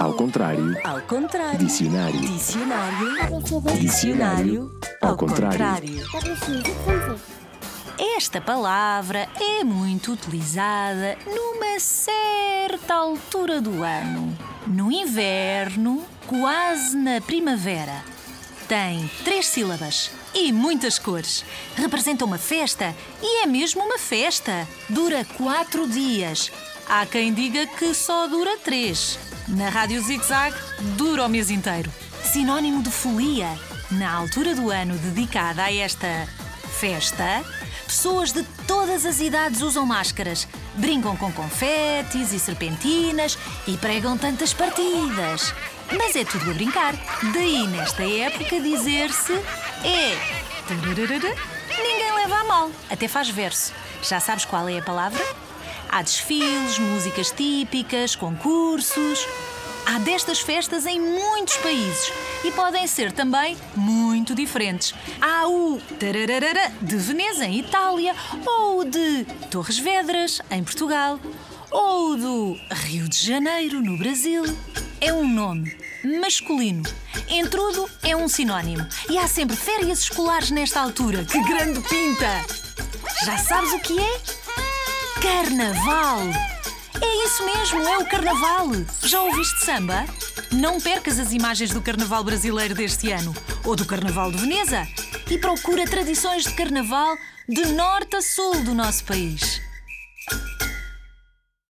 Ao contrário. Ao contrário. Dicionário. Dicionário. Dicionário. Ao contrário. Esta palavra é muito utilizada numa certa altura do ano. No inverno, quase na primavera. Tem três sílabas e muitas cores. Representa uma festa e é mesmo uma festa. Dura quatro dias. Há quem diga que só dura três. Na Rádio Zig Zag, dura o mês inteiro. Sinónimo de folia. Na altura do ano dedicada a esta festa, pessoas de todas as idades usam máscaras, brincam com confetes e serpentinas e pregam tantas partidas. Mas é tudo a brincar. Daí, nesta época, dizer-se é. Ninguém leva a mal. Até faz verso. Já sabes qual é a palavra? Há desfiles, músicas típicas, concursos. Há destas festas em muitos países e podem ser também muito diferentes. Há o tararara de Veneza, em Itália, ou o de Torres Vedras, em Portugal, ou o do Rio de Janeiro, no Brasil. É um nome masculino. Entrudo é um sinónimo. E há sempre férias escolares nesta altura. Que grande pinta! Já sabes o que é? Carnaval! É isso mesmo, é o Carnaval! Já ouviste samba? Não percas as imagens do Carnaval brasileiro deste ano ou do Carnaval de Veneza e procura tradições de Carnaval de norte a sul do nosso país.